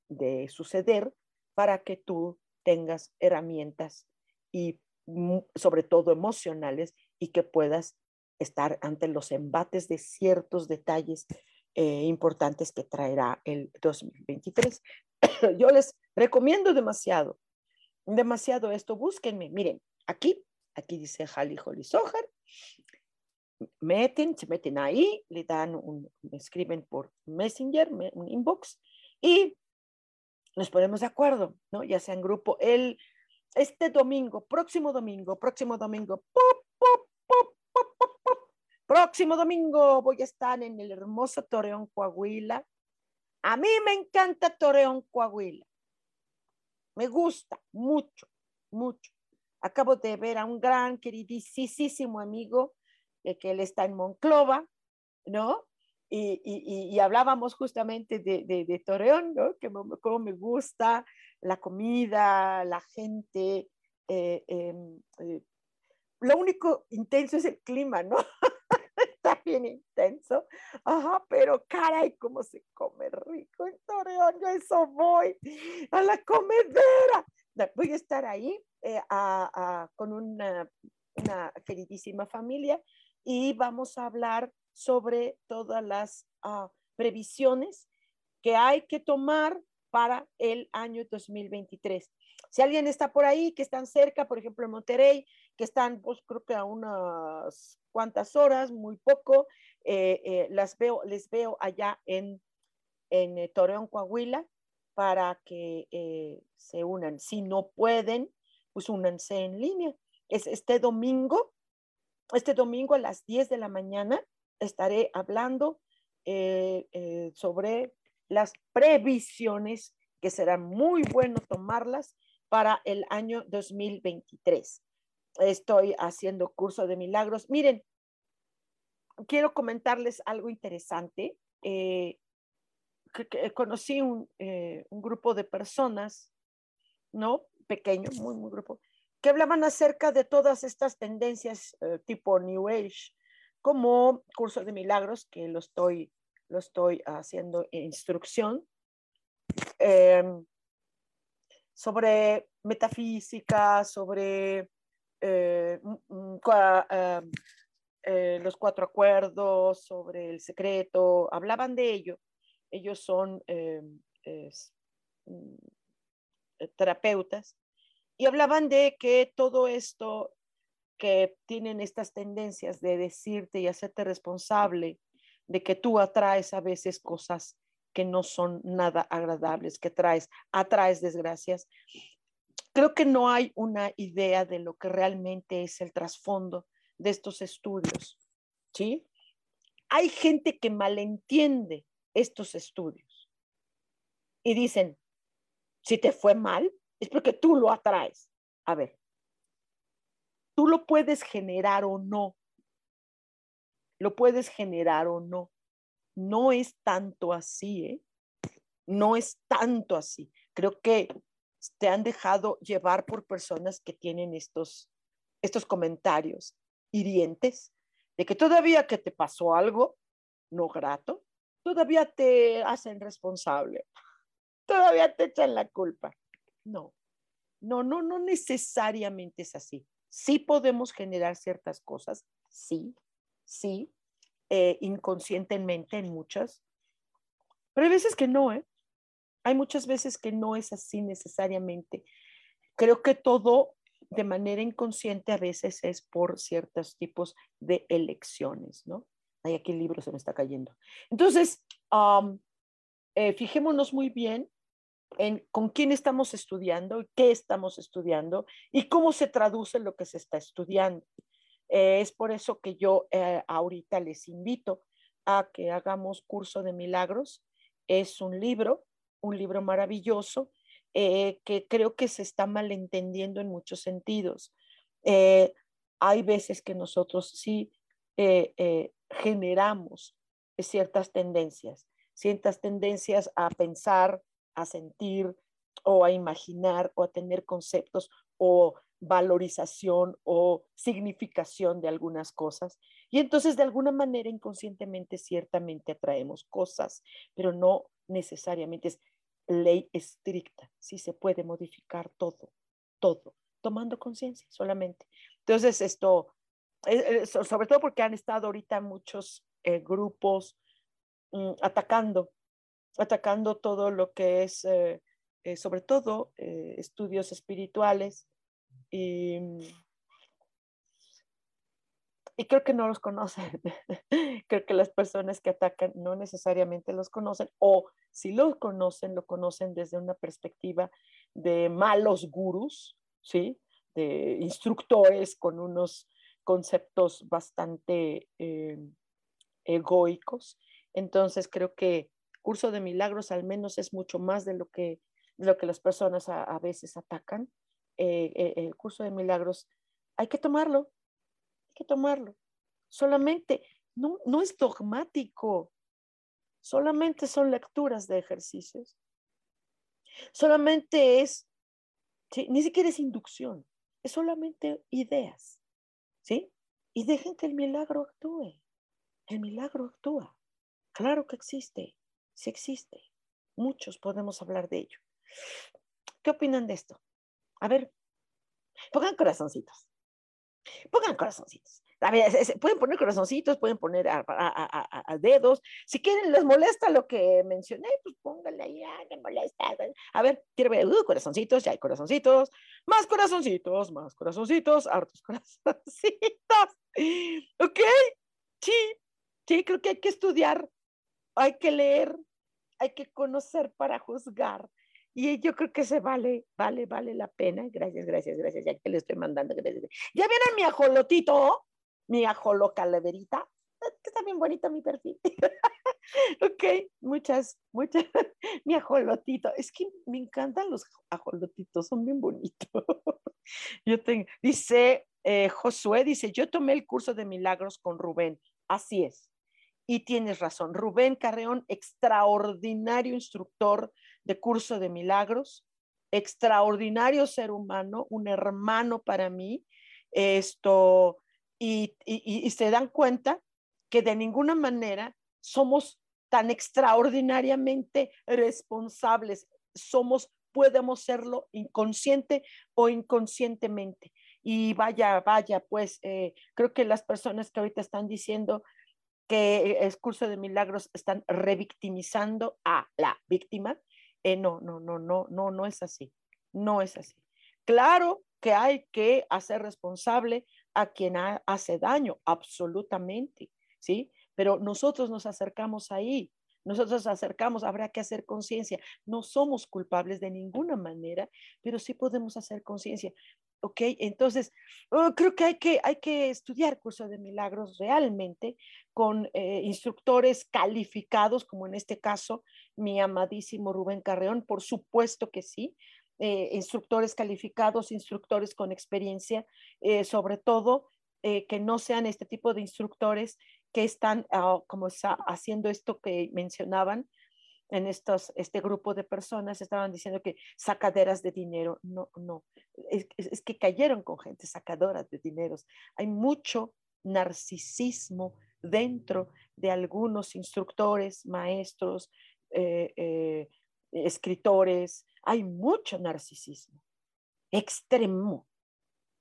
Speaker 1: de suceder para que tú tengas herramientas y mm, sobre todo emocionales y que puedas estar ante los embates de ciertos detalles eh, importantes que traerá el 2023. *coughs* Yo les recomiendo demasiado, demasiado esto. Búsquenme, miren, aquí, aquí dice Jali Holly Sohar. Meten, se meten ahí, le dan un, me escriben por Messenger, un inbox y nos ponemos de acuerdo, ¿no? Ya sea en grupo. El, este domingo, próximo domingo, próximo domingo, ¡pop! Próximo domingo voy a estar en el hermoso Torreón, Coahuila. A mí me encanta Torreón, Coahuila. Me gusta mucho, mucho. Acabo de ver a un gran, queridísimo amigo eh, que él está en Monclova, ¿no? Y, hablábamos justamente de, Torreón, ¿no? Que como me gusta la comida, la gente. Eh, em, eh, lo único intenso es el clima, ¿no? *laughs* bien intenso. Ajá, pero caray, cómo se come rico en Torreón. Yo eso voy a la comedera. Voy a estar ahí eh, con una, queridísima familia y vamos a hablar sobre todas las ah, previsiones que hay que tomar para el año 2023. Si alguien está por ahí, que están cerca, por ejemplo en Monterrey, que están, pues creo que a unas cuantas horas, muy poco, eh, eh, las veo, les veo allá en, eh, Torreón, Coahuila, para que se unan. Si no pueden, pues únanse en línea. Es este domingo, este domingo a las 10 de la mañana estaré hablando sobre las previsiones que será muy bueno tomarlas para el año 2023 estoy haciendo curso de milagros. Miren, quiero comentarles algo interesante. Eh, conocí eh, un, grupo de personas, ¿no? Pequeño, muy, muy grupo, que hablaban acerca de todas estas tendencias eh, tipo New Age, como curso de milagros, que lo estoy lo estoy haciendo en instrucción, em, sobre metafísica, sobre eh, em, eh, los cuatro acuerdos, sobre el secreto, hablaban de ello. Ellos son em, mm, terapeutas y hablaban de que todo esto que tienen estas tendencias de decirte y hacerte responsable de que tú atraes a veces cosas que no son nada agradables, que traes, atraes desgracias. Creo que no hay una idea de lo que realmente es el trasfondo de estos estudios, ¿sí? Hay gente que malentiende estos estudios y dicen, si te fue mal, es porque tú lo atraes. A ver, tú lo puedes generar o no. Lo puedes generar o no. No es tanto así, ¿eh? No es tanto así. Creo que te han dejado llevar por personas que tienen estos, estos comentarios hirientes de que todavía que te pasó algo no grato, todavía te hacen responsable, todavía te echan la culpa. No, no, no, no necesariamente es así. Sí podemos generar ciertas cosas, sí, sí, eh, inconscientemente en muchas, pero hay veces que no, ¿eh? Hay muchas veces que no es así necesariamente. Creo que todo de manera inconsciente a veces es por ciertos tipos de elecciones, ¿no? Ay, aquí el libro se me está cayendo. Entonces, eh, fijémonos muy bien en con quién estamos estudiando, qué estamos estudiando y cómo se traduce lo que se está estudiando. Eh, es por eso que yo eh, ahorita les invito a que hagamos curso de milagros. Es un libro, un libro maravilloso eh, que creo que se está malentendiendo en muchos sentidos. hay veces que nosotros sí generamos ciertas tendencias, ciertas tendencias a pensar, a sentir o a imaginar o a tener conceptos o valorización o significación de algunas cosas. Y entonces de alguna manera inconscientemente ciertamente atraemos cosas, pero no necesariamente es ley estricta. Sí se puede modificar todo, todo, tomando conciencia solamente. Entonces esto, eh, eh, sobre todo porque han estado ahorita muchos eh, grupos mm, atacando atacando todo lo que es, sobre todo, estudios espirituales. Y, y creo que no los conocen. *laughs* creo que las personas que atacan no necesariamente los conocen o si los conocen, lo conocen desde una perspectiva de malos gurús, ¿sí? De instructores con unos conceptos bastante egoicos. Entonces creo que curso de milagros al menos es mucho más de lo que, lo que las personas a, veces atacan. Eh, eh, el curso de milagros hay que tomarlo, que tomarlo. Solamente, no, no es dogmático, solamente son lecturas de ejercicios. Solamente es, ni siquiera es inducción, es solamente ideas, ¿sí? Y dejen que el milagro actúe. El milagro actúa. Claro que existe si existe. Muchos podemos hablar de ello. ¿Qué opinan de esto? A ver, pongan corazoncitos. Pongan corazoncitos. A ver, pueden poner corazoncitos, pueden poner a, dedos. Si quieren, les molesta lo que mencioné, pues pónganle ahí, ah, me molesta. A ver, quiero ver, uh, corazoncitos, ya hay corazoncitos, más corazoncitos, más corazoncitos, hartos corazoncitos. ¿Ok? Sí, sí, creo que hay que estudiar hay que leer, hay que conocer para juzgar. Y yo creo que se vale, vale, vale la pena. Gracias, gracias, gracias. Ya que le estoy mandando, gracias. ¿Ya vieron mi ajolotito? Mi ajolo calaverita. Que está bien bonito mi perfil. *laughs* ok, muchas, muchas. *laughs* mi ajolotito. Es que me encantan los ajolotitos, son bien bonitos. *laughs* yo tengo, dice eh, Josué, dice, yo tomé el curso de milagros con Rubén. Así es. Y tienes razón, Rubén Carreón, extraordinario instructor de curso de milagros, extraordinario ser humano, un hermano para mí, esto, y, y, se dan cuenta que de ninguna manera somos tan extraordinariamente responsables. Somos, podemos serlo inconsciente o inconscientemente. Y vaya, vaya, pues eh, creo que las personas que ahorita están diciendo que el curso de milagros están revictimizando a la víctima, eh, no, no, no, no, no, no es así. No es así. Claro que hay que hacer responsable a quien hace daño, absolutamente, ¿sí? Pero nosotros nos acercamos ahí, nosotros nos acercamos, habrá que hacer conciencia. No somos culpables de ninguna manera, pero sí podemos hacer conciencia. ¿Ok? Entonces, oh, creo que hay, que hay que estudiar curso de milagros realmente con eh, instructores calificados, como en este caso mi amadísimo Rubén Carreón, por supuesto que sí, eh, instructores calificados, instructores con experiencia, eh, sobre todo que no sean este tipo de instructores que están ah, como está haciendo esto que mencionaban en estos, este grupo de personas, estaban diciendo que sacaderas de dinero. No, no, es, que cayeron con gente sacadoras de dineros. Hay mucho narcisismo dentro de algunos instructores, maestros, escritores, hay mucho narcisismo, extremo,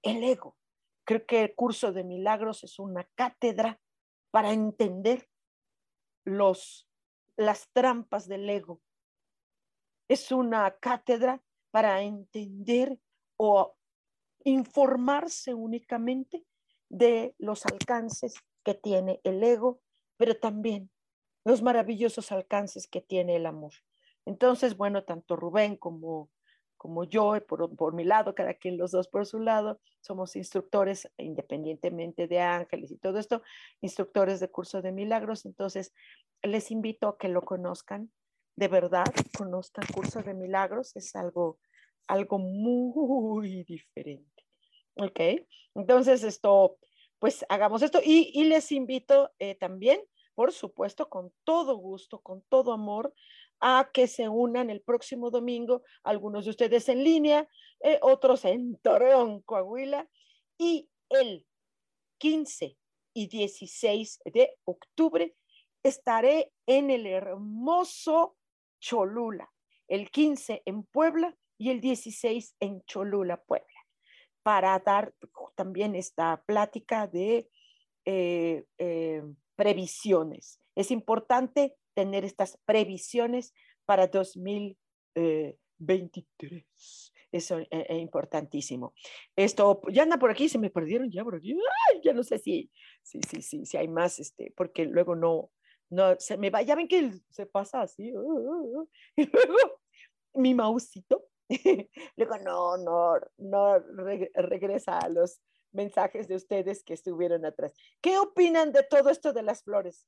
Speaker 1: el ego. Creo que el curso de milagros es una cátedra para entender los, las trampas del ego. Es una cátedra para entender o informarse únicamente de los alcances que tiene el ego, pero también los maravillosos alcances que tiene el amor. Entonces, bueno, tanto Rubén como, como yo, por, por mi lado, cada quien los dos por su lado, somos instructores, independientemente de ángeles y todo esto, instructores de curso de milagros. Entonces, les invito a que lo conozcan, de verdad, conozcan curso de milagros, es algo, algo muy diferente. ¿Ok? Entonces, esto, pues hagamos esto y, les invito eh, también, por supuesto, con todo gusto, con todo amor, a que se unan el próximo domingo, algunos de ustedes en línea, eh, otros en Torreón, Coahuila, y el 15 y 16 de octubre estaré en el hermoso Cholula, el 15 en Puebla y el 16 en Cholula, Puebla, para dar también esta plática de eh, eh, previsiones. Es importante tener estas previsiones para 2023. Eso es, importantísimo. Esto, ya anda por aquí, se me perdieron ya por aquí. ya no sé si, si, si, si, si hay más, este, porque luego no, no, se me va, ya ven que se pasa así. Uh, uh, uh, *laughs* y luego mi mausito, *laughs* luego no, no, no regresa a los mensajes de ustedes que estuvieron atrás. ¿Qué opinan de todo esto de las flores?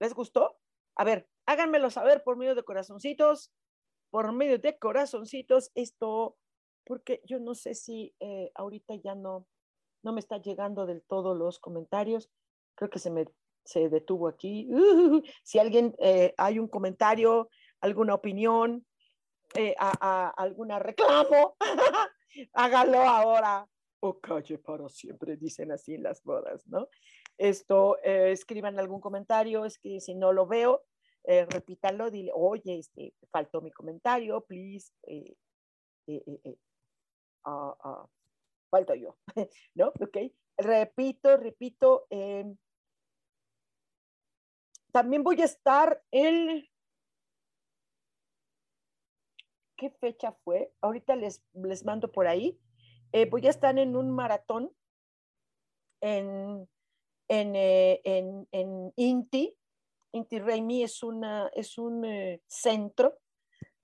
Speaker 1: ¿Les gustó? A ver, háganmelo saber por medio de corazoncitos, por medio de corazoncitos, esto, porque yo no sé si eh, ahorita ya no, no me está llegando del todo los comentarios. Creo que se me se detuvo aquí. *laughs* si alguien, eh, hay un comentario, alguna opinión, eh, alguna reclamo, *laughs* hágalo ahora o calle para siempre, dicen así en las bodas, ¿no? Esto, eh, escriban algún comentario, es que si no lo veo, eh, repítalo, dile, oye, este, faltó mi comentario, please, eh, eh, ah, ah, falto yo, *laughs* ¿no? Ok, repito, repito, em, también voy a estar el, ¿qué fecha fue? Ahorita les, les mando por ahí, voy a estar en un maratón en eh, en, en, INTI. Inti Reimi es, una, es un eh, centro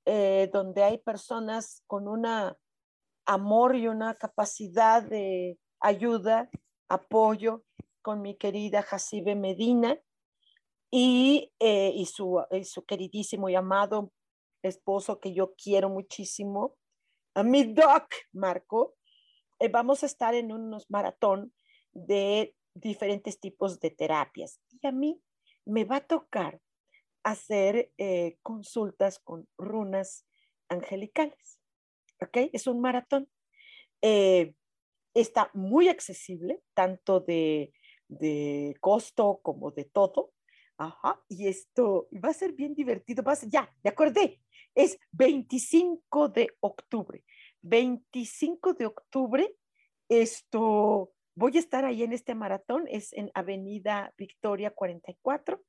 Speaker 1: eh, donde hay personas con un amor y una capacidad de ayuda, apoyo con mi querida Jacibe Medina y, y, su, su queridísimo y amado esposo que yo quiero muchísimo, a mi doc Marco. vamos a estar en unos maratón de diferentes tipos de terapias. Y a mí me va a tocar hacer eh, consultas con runas angelicales. ¿Ok? Es un maratón. Eh, está muy accesible, tanto de, costo como de todo. Ajá, y esto va a ser bien divertido. Va ya, de acordé. Es 25 de octubre. 25 de octubre, esto, voy a estar ahí en este maratón, es en Avenida Victoria 44,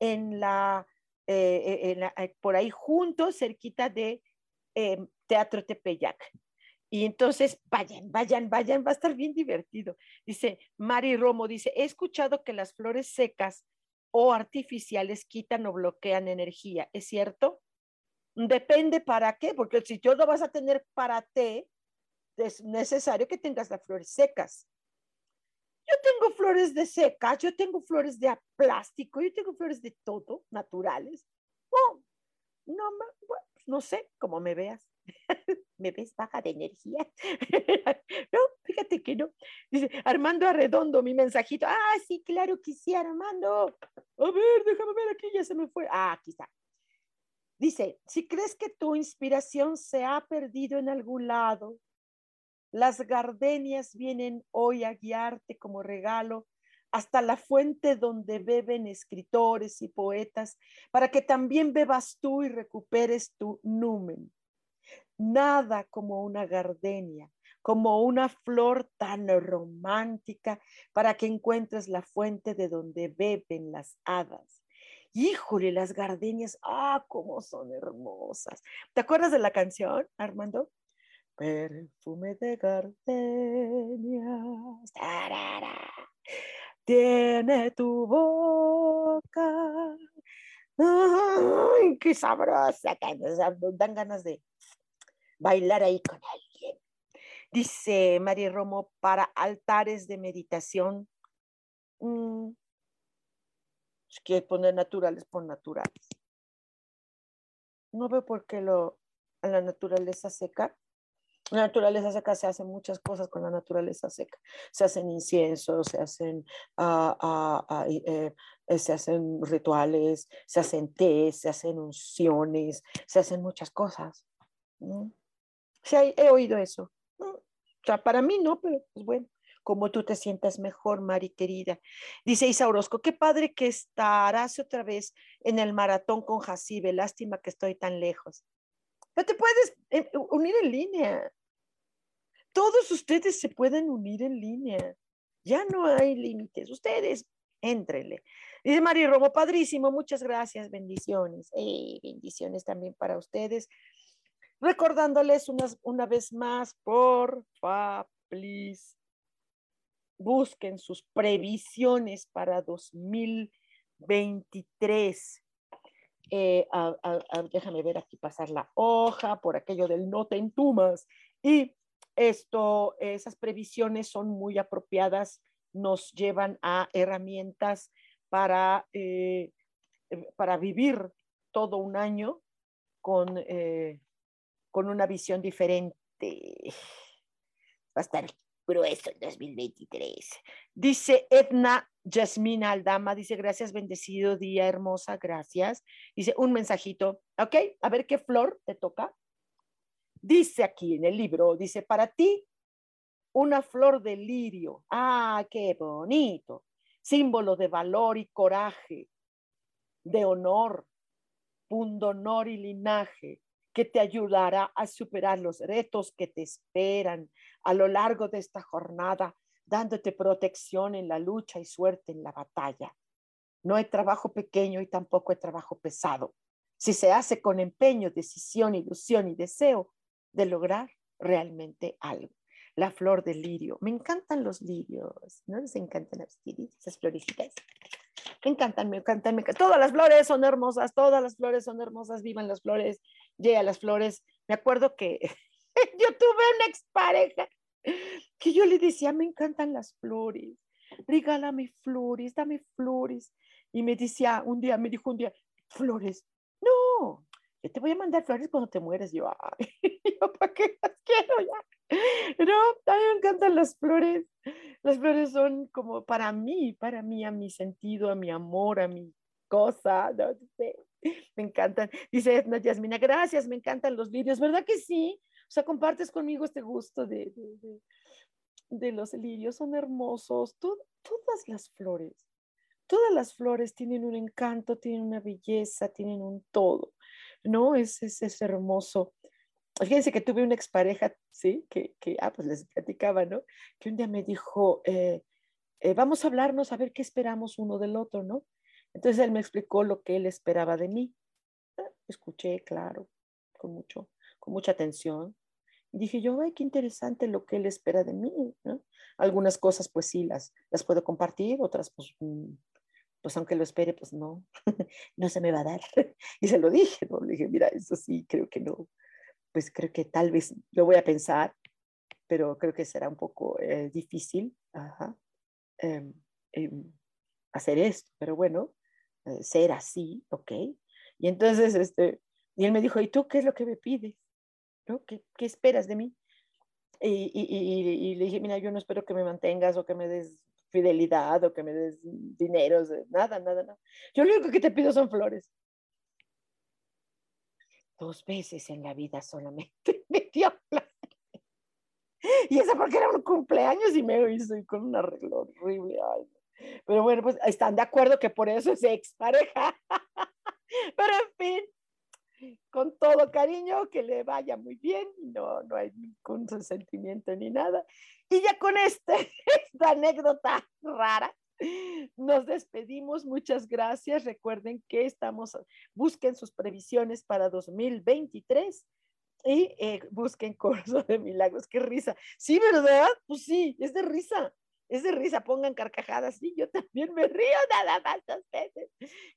Speaker 1: en la, eh, eh, eh, por ahí junto, cerquita de em, Teatro Tepeyac. Y entonces, vayan, vayan, vayan, va a estar bien divertido. Dice Mari Romo, dice, he escuchado que las flores secas o artificiales quitan o bloquean energía. ¿Es cierto? Depende para qué, porque si yo lo vas a tener para té, es necesario que tengas las flores secas. Yo tengo flores de secas, yo tengo flores de plástico, yo tengo flores de todo, naturales. No, pues no sé cómo me veas. *laughs* ¿Me ves baja de energía? *laughs* no, fíjate que no. Dice Armando Arredondo, mi mensajito. Ah, sí, claro que sí, Armando. A ver, déjame ver aquí, ya se me fue. Ah, aquí está. Dice, si crees que tu inspiración se ha perdido en algún lado, las gardenias vienen hoy a guiarte como regalo hasta la fuente donde beben escritores y poetas, para que también bebas tú y recuperes tu numen nada como una gardenia, como una flor tan romántica para que encuentres la fuente de donde beben las hadas. Híjole, las gardenias, ah, cómo son hermosas. ¿Te acuerdas de la canción, Armando? Perfume de gardenias. Tiene tu boca. Ay, qué sabrosa. Dan ganas de bailar ahí con alguien. Dice María Romo, para altares de meditación, mmm, si quieres poner naturales, pon naturales. No veo por qué lo, a la naturaleza seca. La naturaleza seca se hacen muchas cosas con la naturaleza seca. Se hacen inciensos, se hacen, ah, ah, ah, eh, se hacen rituales, se hacen té, se hacen unciones, se hacen muchas cosas. Sí, he oído eso. O sea, para mí no, pero pues bueno, como tú te sientas mejor, Mari querida. Dice Isa Orozco, qué padre que estarás otra vez en el maratón con Jacibe. Lástima que estoy tan lejos. Pero te puedes eh, unir en línea. Todos ustedes se pueden unir en línea. Ya no hay límites. Ustedes, éntrenle. Dice Mari Robo, padrísimo, muchas gracias, bendiciones. bendiciones también para ustedes. Recordándoles una vez más, por favor, busquen sus previsiones para 2023. Eh, déjame ver aquí pasar la hoja por aquello del no te entumas. Y esto, esas previsiones son muy apropiadas, nos llevan a herramientas para, eh, para vivir todo un año con eh, con una visión diferente. Va a estar grueso el 2023. Dice Edna Yasmina Aldama, dice, gracias, bendecido día, hermosa, gracias. Dice, un mensajito, ok, a ver qué flor te toca. Dice aquí en el libro, dice, para ti, una flor de lirio. Ah, qué bonito. Símbolo de valor y coraje, de honor, pundonor y linaje, que te ayudará a superar los retos que te esperan a lo largo de esta jornada, dándote protección en la lucha y suerte en la batalla. No hay trabajo pequeño y tampoco hay trabajo pesado. Si se hace con empeño, decisión, ilusión y deseo de lograr realmente algo. La flor del lirio. Me encantan los lirios. ¿No les encantan las esas florecitas? Me encantan, me encantan. Todas las flores son hermosas, todas las flores son hermosas, vivan las flores, llega las flores. Me acuerdo que *laughs* yo tuve una expareja que yo le decía, me encantan las flores, regálame flores, dame flores. Y me decía un día, me dijo un día, flores, no, yo te voy a mandar flores cuando te mueres. Yo, ay, *laughs* ¿para qué las quiero ya? No, a mí me encantan las flores. Las flores son como para mí, para mí, a mi sentido, a mi amor, a mi cosa, no sé. Me encantan. Dice Edna Yasmina, gracias, me encantan los lirios, ¿verdad que sí? O sea, compartes conmigo este gusto de, de, de, los lirios, son hermosos. todas las flores, todas las flores tienen un encanto, tienen una belleza, tienen un todo, ¿no? Es, es, es hermoso. Fíjense que tuve una expareja, ¿sí? Que, que, ah, pues les platicaba, ¿no? Que un día me dijo, eh, eh, vamos a hablarnos a ver qué esperamos uno del otro, ¿no? Entonces él me explicó lo que él esperaba de mí. Ah, escuché, claro, con, mucho, con mucha atención. Y dije yo, ay, qué interesante lo que él espera de mí, ¿no? Algunas cosas, pues sí, las, las puedo compartir, otras, pues, mm, pues aunque lo espere, pues no, *laughs* no se me va a dar. *laughs* Y se lo dije, ¿no? Le dije, mira, eso sí, creo que no, pues creo que tal vez lo voy a pensar, pero creo que será un poco eh, difícil em, em, hacer esto, pero bueno, eh, ser así, ¿ok? Y entonces, este, y él me dijo, ¿y tú qué es lo que me pides? ¿No? ¿Qué, qué esperas de mí? Y, y, y, le dije, mira, yo no espero que me mantengas o que me des fidelidad o que me des dinero, nada, nada, nada. Yo lo único que te pido son flores dos veces en la vida solamente *laughs* me dio Y eso porque era un cumpleaños y me hizo con un arreglo horrible. Pero bueno, pues están de acuerdo que por eso es expareja. *laughs* Pero en fin, con todo cariño, que le vaya muy bien, no, no hay ningún sentimiento ni nada. Y ya con este, *laughs* esta anécdota rara, nos despedimos, muchas gracias. Recuerden que estamos, busquen sus previsiones para 2023 y eh, busquen curso de milagros. Qué risa. Sí, ¿verdad? Pues sí, es de risa. Es de risa, pongan carcajadas. Sí, yo también me río nada más dos.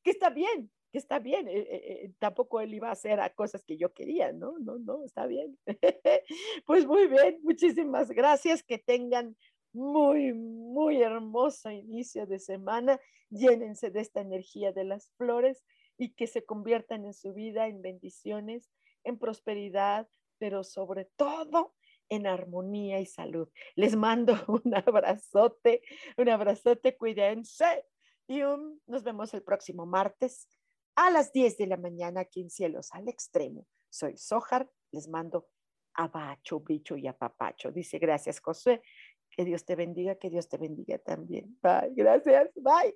Speaker 1: Que está bien, que está bien. Eh, eh, tampoco él iba a hacer a cosas que yo quería, ¿no? No, no, está bien. *laughs* pues muy bien, muchísimas gracias. Que tengan muy, muy hermoso inicio de semana. Llénense de esta energía de las flores y que se conviertan en su vida en bendiciones, en prosperidad, pero sobre todo en armonía y salud. Les mando *laughs* un abrazote, un abrazote, cuídense y nos vemos el próximo martes a las 10 de la mañana aquí en Cielos al Extremo. Soy Sojar, les mando abacho, bicho y apapacho. Dice, gracias, José. Que Dios te bendiga, que Dios te bendiga también. Bye, gracias, bye.